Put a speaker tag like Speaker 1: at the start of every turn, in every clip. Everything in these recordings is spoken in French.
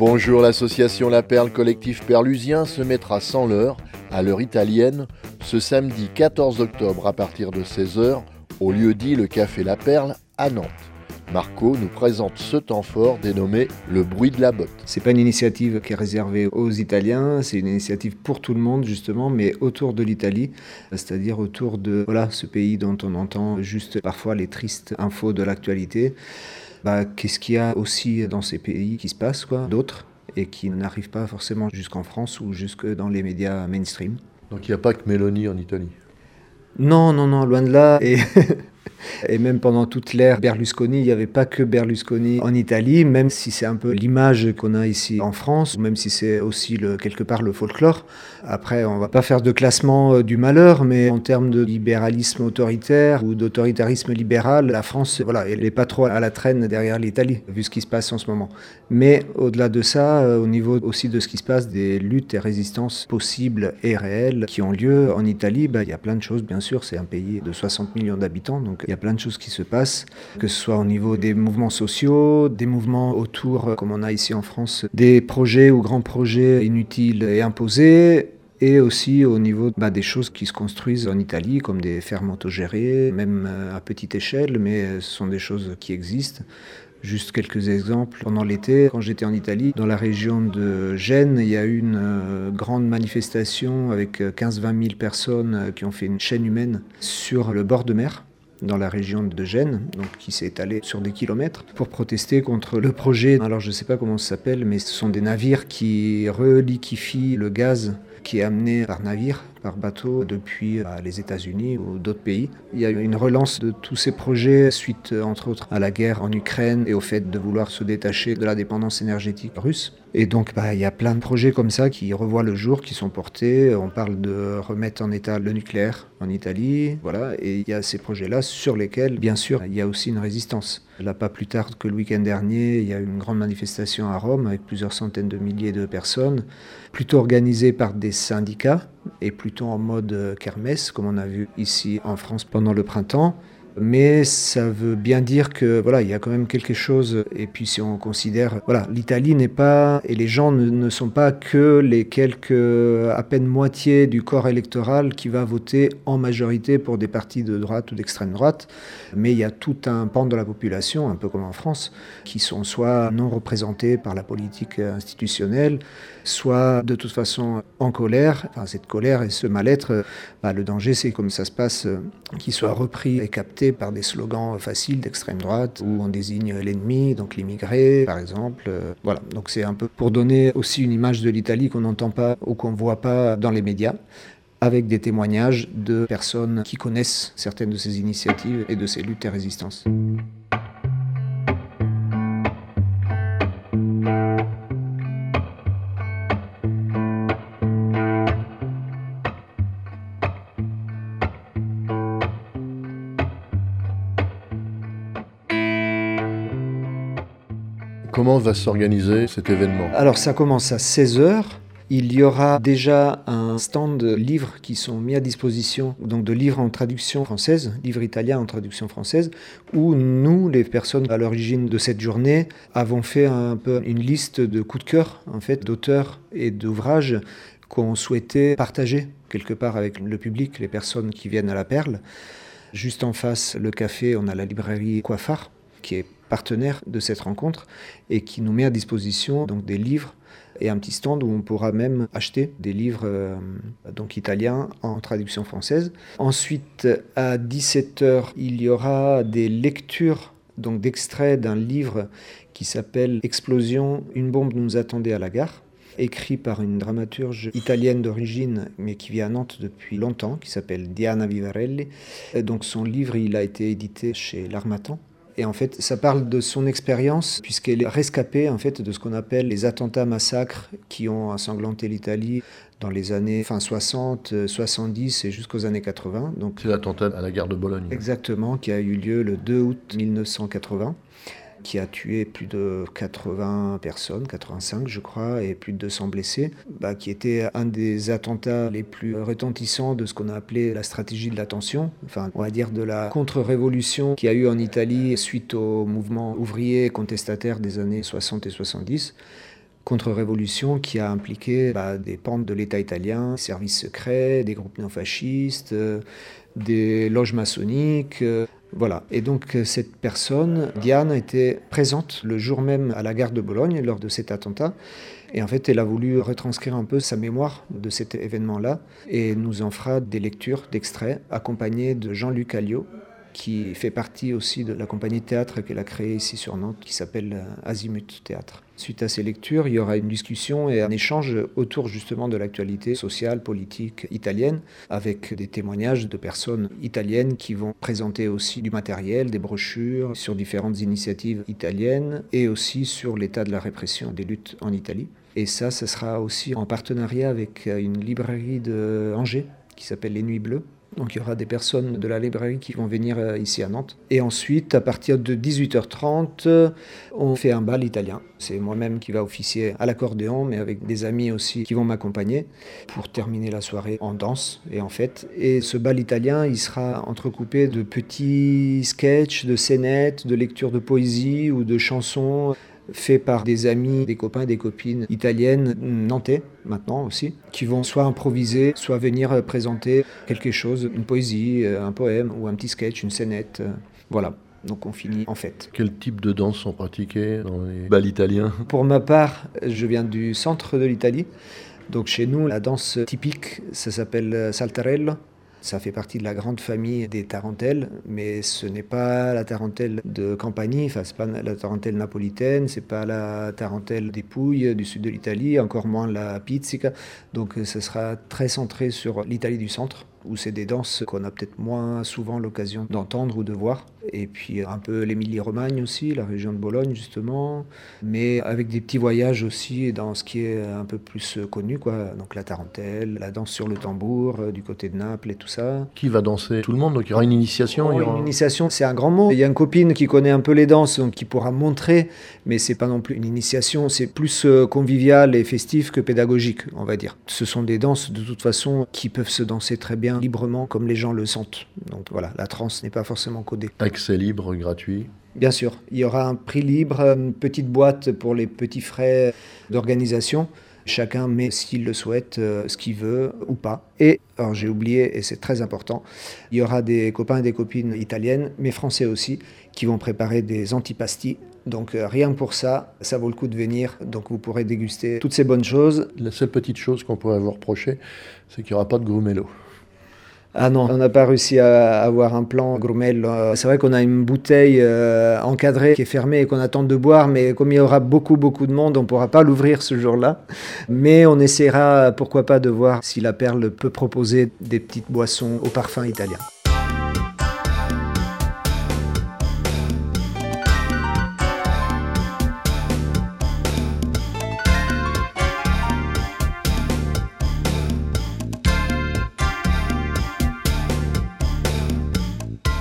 Speaker 1: Bonjour, l'association La Perle Collectif Perlusien se mettra sans l'heure, à l'heure italienne, ce samedi 14 octobre à partir de 16h, au lieu dit le Café La Perle à Nantes. Marco nous présente ce temps fort dénommé le bruit de la botte.
Speaker 2: C'est pas une initiative qui est réservée aux Italiens, c'est une initiative pour tout le monde justement, mais autour de l'Italie, c'est-à-dire autour de voilà ce pays dont on entend juste parfois les tristes infos de l'actualité. Bah, qu'est-ce qu'il y a aussi dans ces pays qui se passe quoi, d'autres et qui n'arrivent pas forcément jusqu'en France ou jusque dans les médias mainstream?
Speaker 1: Donc il n'y a pas que Mélanie en Italie?
Speaker 2: Non, non, non, loin de là. Et Et même pendant toute l'ère Berlusconi, il n'y avait pas que Berlusconi en Italie, même si c'est un peu l'image qu'on a ici en France, même si c'est aussi quelque part le folklore. Après, on va pas faire de classement euh, du malheur, mais en termes de libéralisme autoritaire ou d'autoritarisme libéral, la France, voilà, elle n'est pas trop à la traîne derrière l'Italie, vu ce qui se passe en ce moment. Mais au-delà de ça, euh, au niveau aussi de ce qui se passe, des luttes et résistances possibles et réelles qui ont lieu en Italie, bah, il y a plein de choses, bien sûr. C'est un pays de 60 millions d'habitants, donc il y a plein de choses qui se passent, que ce soit au niveau des mouvements sociaux, des mouvements autour, comme on a ici en France, des projets ou grands projets inutiles et imposés, et aussi au niveau bah, des choses qui se construisent en Italie, comme des fermes autogérées, même euh, à petite échelle, mais ce sont des choses qui existent. Juste quelques exemples. Pendant l'été, quand j'étais en Italie, dans la région de Gênes, il y a eu une euh, grande manifestation avec 15-20 euh, 000 personnes qui ont fait une chaîne humaine sur le bord de mer dans la région de Gênes, donc qui s'est étalé sur des kilomètres, pour protester contre le projet. Alors je ne sais pas comment ça s'appelle, mais ce sont des navires qui reliquifient le gaz qui est amené par navire, par bateau, depuis bah, les États-Unis ou d'autres pays. Il y a une relance de tous ces projets suite, entre autres, à la guerre en Ukraine et au fait de vouloir se détacher de la dépendance énergétique russe. Et donc, bah, il y a plein de projets comme ça qui revoient le jour, qui sont portés. On parle de remettre en état le nucléaire en Italie, voilà. Et il y a ces projets-là sur lesquels, bien sûr, il y a aussi une résistance. Là, pas plus tard que le week-end dernier, il y a eu une grande manifestation à Rome avec plusieurs centaines de milliers de personnes, plutôt organisée par des syndicats et plutôt en mode kermesse, comme on a vu ici en France pendant le printemps mais ça veut bien dire que voilà, il y a quand même quelque chose. Et puis si on considère, voilà, l'Italie n'est pas et les gens ne, sont pas que les quelques à peine moitié du corps électoral qui va voter en majorité pour des partis de droite ou d'extrême droite, mais il y a tout un pan de la population, un peu comme en France, qui sont soit non représentés par la politique institutionnelle, soit de toute façon en colère. Enfin, cette colère et ce mal-être, bah, le danger, c'est comme ça se passe, qu'ils soient repris et par des slogans faciles d'extrême droite où on désigne l'ennemi, donc l'immigré par exemple. Euh, voilà, donc c'est un peu pour donner aussi une image de l'Italie qu'on n'entend pas ou qu'on ne voit pas dans les médias avec des témoignages de personnes qui connaissent certaines de ces initiatives et de ces luttes et résistances.
Speaker 1: Comment va s'organiser cet événement?
Speaker 2: Alors ça commence à 16h. Il y aura déjà un stand de livres qui sont mis à disposition, donc de livres en traduction française, livres italiens en traduction française, où nous, les personnes à l'origine de cette journée, avons fait un peu une liste de coups de cœur, en fait, d'auteurs et d'ouvrages qu'on souhaitait partager quelque part avec le public, les personnes qui viennent à la Perle. Juste en face, le café, on a la librairie Coiffard, qui est partenaire de cette rencontre et qui nous met à disposition donc des livres et un petit stand où on pourra même acheter des livres euh, donc italiens en traduction française. Ensuite, à 17h, il y aura des lectures donc d'extraits d'un livre qui s'appelle Explosion, une bombe nous attendait à la gare écrit par une dramaturge italienne d'origine, mais qui vit à Nantes depuis longtemps, qui s'appelle Diana Vivarelli. Donc son livre, il a été édité chez L'Armatan, et en fait, ça parle de son expérience, puisqu'elle est rescapée en fait, de ce qu'on appelle les attentats massacres qui ont ensanglanté l'Italie dans les années fin 60, 70 et jusqu'aux années 80.
Speaker 1: Donc, C'est l'attentat à la gare de Bologne.
Speaker 2: Exactement, qui a eu lieu le 2 août 1980 qui a tué plus de 80 personnes, 85 je crois, et plus de 200 blessés, bah, qui était un des attentats les plus retentissants de ce qu'on a appelé la stratégie de l'attention, enfin on va dire de la contre-révolution qui a eu en Italie suite au mouvement ouvrier contestataire des années 60 et 70 contre-révolution qui a impliqué bah, des pentes de l'État italien, des services secrets, des groupes néofascistes, euh, des loges maçonniques. Euh, voilà. Et donc cette personne, Diane, était présente le jour même à la gare de Bologne lors de cet attentat. Et en fait, elle a voulu retranscrire un peu sa mémoire de cet événement-là et nous en fera des lectures d'extraits accompagnés de Jean-Luc Alliot, qui fait partie aussi de la compagnie théâtre qu'elle a créée ici sur Nantes, qui s'appelle euh, Azimut Théâtre. Suite à ces lectures, il y aura une discussion et un échange autour justement de l'actualité sociale, politique italienne, avec des témoignages de personnes italiennes qui vont présenter aussi du matériel, des brochures sur différentes initiatives italiennes et aussi sur l'état de la répression des luttes en Italie. Et ça, ce sera aussi en partenariat avec euh, une librairie de Angers qui s'appelle Les Nuits Bleues. Donc il y aura des personnes de la librairie qui vont venir euh, ici à Nantes. Et ensuite, à partir de 18h30, on fait un bal italien. C'est moi-même qui va officier à l'accordéon, mais avec des amis aussi qui vont m'accompagner pour terminer la soirée en danse et en fête. Et ce bal italien, il sera entrecoupé de petits sketchs, de scénettes, de lectures de poésie ou de chansons fait par des amis, des copains et des copines italiennes, nantais maintenant aussi, qui vont soit improviser, soit venir présenter quelque chose, une poésie, euh, un poème ou un petit sketch, une scénette. Euh, voilà. Donc on finit en fête.
Speaker 1: Quel type de danse sont pratiquées dans les bals italiens?
Speaker 2: Pour ma part, je viens du centre de l'Italie. Donc chez nous, la danse typique, ça s'appelle saltarello. Ça fait partie de la grande famille des tarentelles, mais ce n'est pas la tarentelle de Campanie, enfin, c'est pas la tarentelle napolitaine, c'est pas la tarentelle des Pouilles du sud de l'Italie, encore moins la pizzica. Donc ce sera très centré sur l'Italie du centre, où c'est des danses qu'on a peut-être moins souvent l'occasion d'entendre ou de voir. Et puis un peu l'Émilie-Romagne aussi, la région de Bologne justement, mais avec des petits voyages aussi dans ce qui est un peu plus connu, quoi. Donc la tarentelle, la danse sur le tambour euh, du côté de Naples et tout ça.
Speaker 1: Qui va danser? Tout le monde, donc il y aura une initiation
Speaker 2: il y aura... Une initiation, c'est un grand mot. Il y a une copine qui connaît un peu les danses, donc qui pourra montrer, mais c'est pas non plus une initiation, c'est plus euh, convivial et festif que pédagogique, on va dire. Ce sont des danses de toute façon qui peuvent se danser très bien librement comme les gens le sentent. Donc voilà, la transe n'est pas forcément codée.
Speaker 1: Accès libre, gratuit
Speaker 2: Bien sûr, il y aura un prix libre, une petite boîte pour les petits frais d'organisation. Chacun met, s'il le souhaite, euh, ce qu'il veut ou pas. Et, alors j'ai oublié, et c'est très important, il y aura des copains et des copines italiennes, mais français aussi, qui vont préparer des antipastis donc euh, rien que pour ça, ça vaut le coup de venir. Donc vous pourrez déguster toutes ces bonnes choses.
Speaker 1: La seule petite chose qu'on pourrait vous reprocher, c'est qu'il n'y aura pas de grumello.
Speaker 2: Ah non, on n'a pas réussi à avoir un plan Grumel. C'est vrai qu'on a une bouteille euh, encadrée qui est fermée et qu'on attend de boire, mais comme il y aura beaucoup, beaucoup de monde, on ne pourra pas l'ouvrir ce jour-là. Mais on essaiera, pourquoi pas, de voir si la perle peut proposer des petites boissons au parfum italien.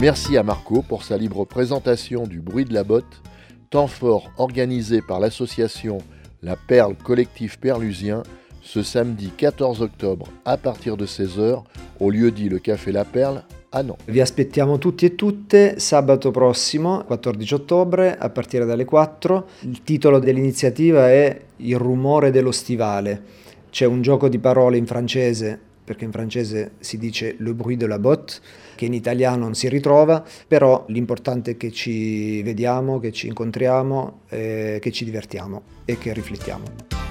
Speaker 1: Merci à Marco pour sa libre présentation du bruit de la botte, temps fort organisé par l'association La Perle Collectif Perlusien ce samedi 14 octobre à partir de 16h au lieu dit le Café La Perle a Nantes.
Speaker 2: Vi aspettiamo tutti e tutte sabato prossimo, 14 ottobre, a partire dalle 4. Il titolo dell'iniziativa è Il rumore dello stivale. C'è un gioco di parole in francese perché in francese si dice le bruit de la botte, che in italiano non si ritrova, però l'importante è che ci vediamo, che ci incontriamo, eh, che ci divertiamo e che riflettiamo.